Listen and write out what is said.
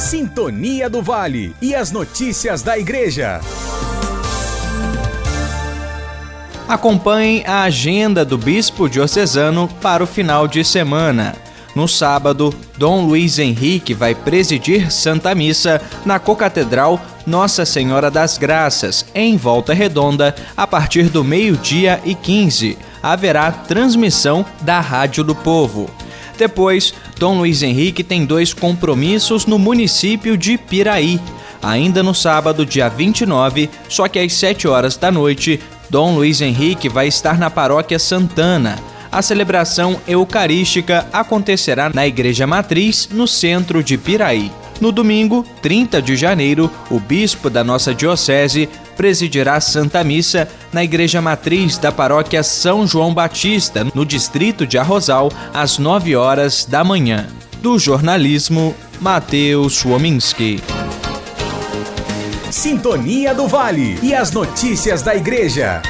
Sintonia do Vale e as notícias da Igreja. Acompanhe a agenda do Bispo Diocesano para o final de semana. No sábado, Dom Luiz Henrique vai presidir Santa Missa na Cocatedral Nossa Senhora das Graças, em Volta Redonda, a partir do meio-dia e 15. Haverá transmissão da Rádio do Povo. Depois, Dom Luiz Henrique tem dois compromissos no município de Piraí. Ainda no sábado, dia 29, só que às 7 horas da noite, Dom Luiz Henrique vai estar na paróquia Santana. A celebração eucarística acontecerá na Igreja Matriz, no centro de Piraí. No domingo, 30 de janeiro, o bispo da nossa diocese presidirá Santa Missa na Igreja Matriz da Paróquia São João Batista, no distrito de Arrozal, às 9 horas da manhã. Do jornalismo, Matheus Wominski. Sintonia do Vale e as notícias da Igreja.